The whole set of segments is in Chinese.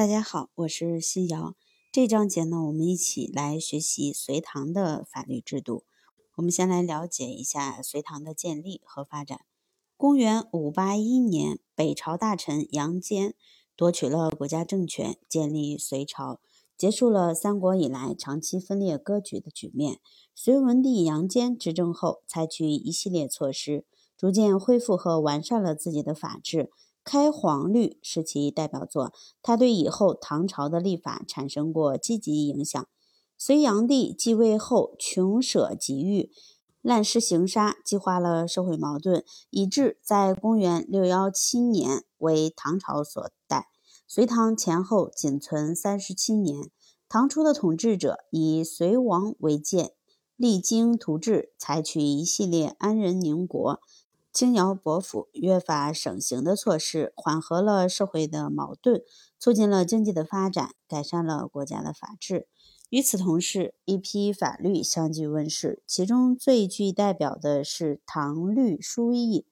大家好，我是新瑶。这章节呢，我们一起来学习隋唐的法律制度。我们先来了解一下隋唐的建立和发展。公元五八一年，北朝大臣杨坚夺取了国家政权，建立隋朝，结束了三国以来长期分裂割据的局面。隋文帝杨坚执政后，采取一系列措施，逐渐恢复和完善了自己的法制。开皇律是其代表作，它对以后唐朝的立法产生过积极影响。隋炀帝继位后，穷舍极欲，滥施刑杀，激化了社会矛盾，以致在公元六幺七年为唐朝所代。隋唐前后仅存三十七年。唐初的统治者以隋王为鉴，励精图治，采取一系列安人宁国。轻徭薄赋、约法省刑的措施，缓和了社会的矛盾，促进了经济的发展，改善了国家的法治。与此同时，一批法律相继问世，其中最具代表的是《唐律疏议》，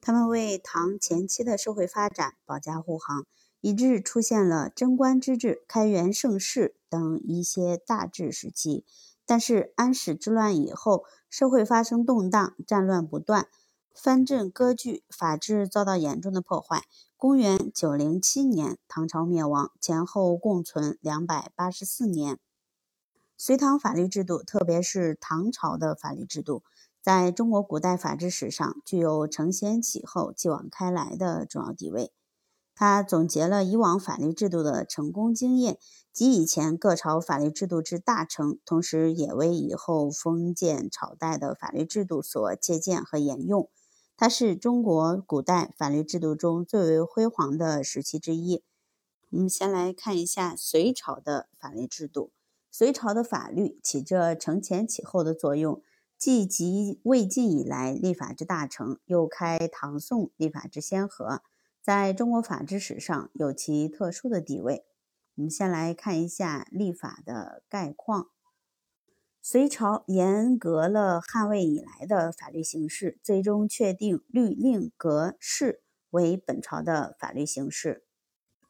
他们为唐前期的社会发展保驾护航，以致出现了贞观之治、开元盛世等一些大治时期。但是安史之乱以后，社会发生动荡，战乱不断。藩镇割据，法治遭到严重的破坏。公元九零七年，唐朝灭亡，前后共存两百八十四年。隋唐法律制度，特别是唐朝的法律制度，在中国古代法治史上具有承先启后、继往开来的重要地位。它总结了以往法律制度的成功经验及以前各朝法律制度之大成，同时也为以后封建朝代的法律制度所借鉴和沿用。它是中国古代法律制度中最为辉煌的时期之一。我们先来看一下隋朝的法律制度。隋朝的法律起着承前启后的作用，既集魏晋以来立法之大成，又开唐宋立法之先河，在中国法治史上有其特殊的地位。我们先来看一下立法的概况。隋朝严格了汉魏以来的法律形式，最终确定律令格式为本朝的法律形式。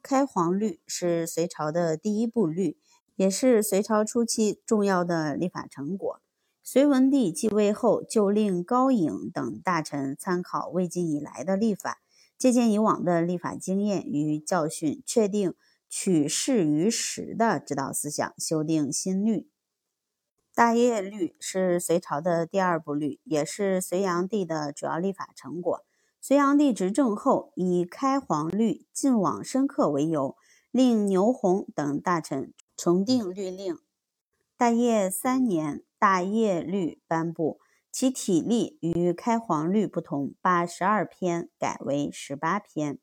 开皇律是隋朝的第一部律，也是隋朝初期重要的立法成果。隋文帝继位后，就令高颖等大臣参考魏晋以来的立法，借鉴以往的立法经验与教训，确定取势于时的指导思想，修订新律。大业律是隋朝的第二部律，也是隋炀帝的主要立法成果。隋炀帝执政后，以开皇律晋往深刻为由，令牛弘等大臣重定律令。大业三年，大业律颁布，其体例与开皇律不同，把十二篇改为十八篇。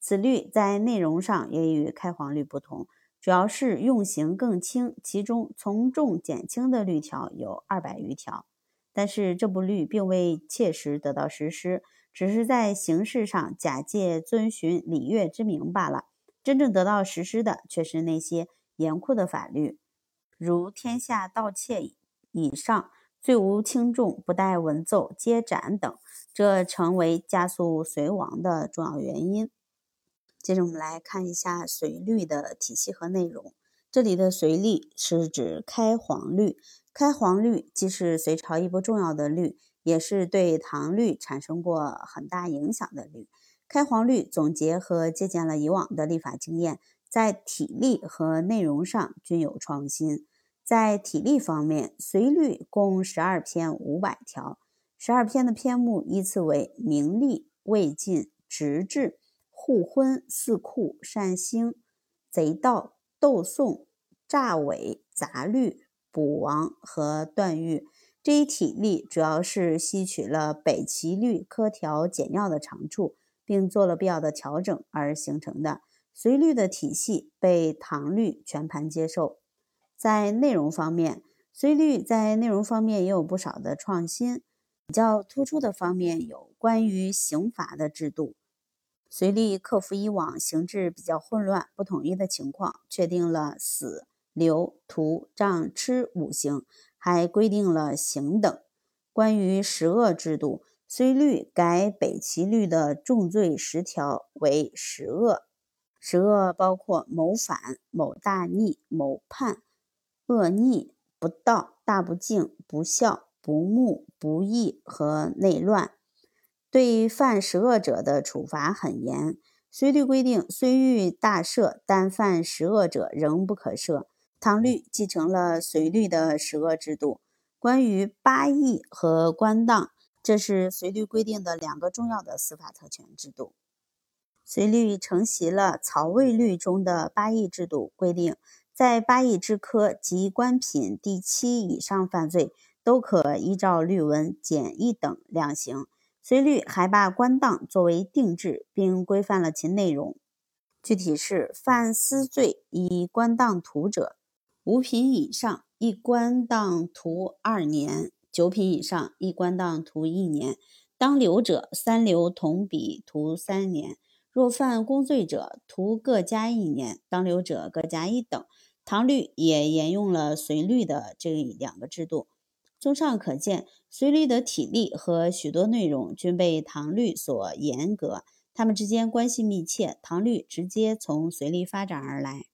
此律在内容上也与开皇律不同。主要是用刑更轻，其中从重减轻的律条有二百余条，但是这部律并未切实得到实施，只是在形式上假借遵循礼乐之名罢了。真正得到实施的却是那些严酷的法律，如天下盗窃以上罪无轻重，不待文奏皆斩等，这成为加速隋亡的重要原因。接着我们来看一下隋律的体系和内容。这里的隋律是指开皇律，开皇律既是隋朝一部重要的律，也是对唐律产生过很大影响的律。开皇律总结和借鉴了以往的立法经验，在体例和内容上均有创新。在体例方面，隋律共十二篇五百条，十二篇的篇目依次为明历、魏晋、直至。互婚、四库、善兴、贼盗、斗讼、诈伪、杂律、捕王和断狱这一体例，主要是吸取了北齐律苛条简要的长处，并做了必要的调整而形成的。隋律的体系被唐律全盘接受。在内容方面，隋律在内容方面也有不少的创新。比较突出的方面有关于刑罚的制度。隋律克服以往形制比较混乱、不统一的情况，确定了死、流、徒、杖、笞五刑，还规定了刑等。关于十恶制度，隋律改北齐律的重罪十条为十恶。十恶包括谋反、谋大逆、谋叛、恶逆、不道、大不敬、不孝、不睦、不义和内乱。对犯十恶者的处罚很严。隋律规定，虽欲大赦，但犯十恶者仍不可赦。唐律继承了隋律的十恶制度。关于八义和官当，这是隋律规定的两个重要的司法特权制度。隋律承袭了曹魏律中的八义制度，规定在八义之科及官品第七以上犯罪，都可依照律文减一等量刑。隋律还把官当作为定制，并规范了其内容。具体是：犯私罪以官当徒者，五品以上一官当徒二年；九品以上一官当徒一年；当流者三流同比徒三年。若犯公罪者，徒各加一年，当流者各加一等。唐律也沿用了隋律的这两个制度。综上可见，隋律的体力和许多内容均被唐律所严格，它们之间关系密切。唐律直接从隋律发展而来。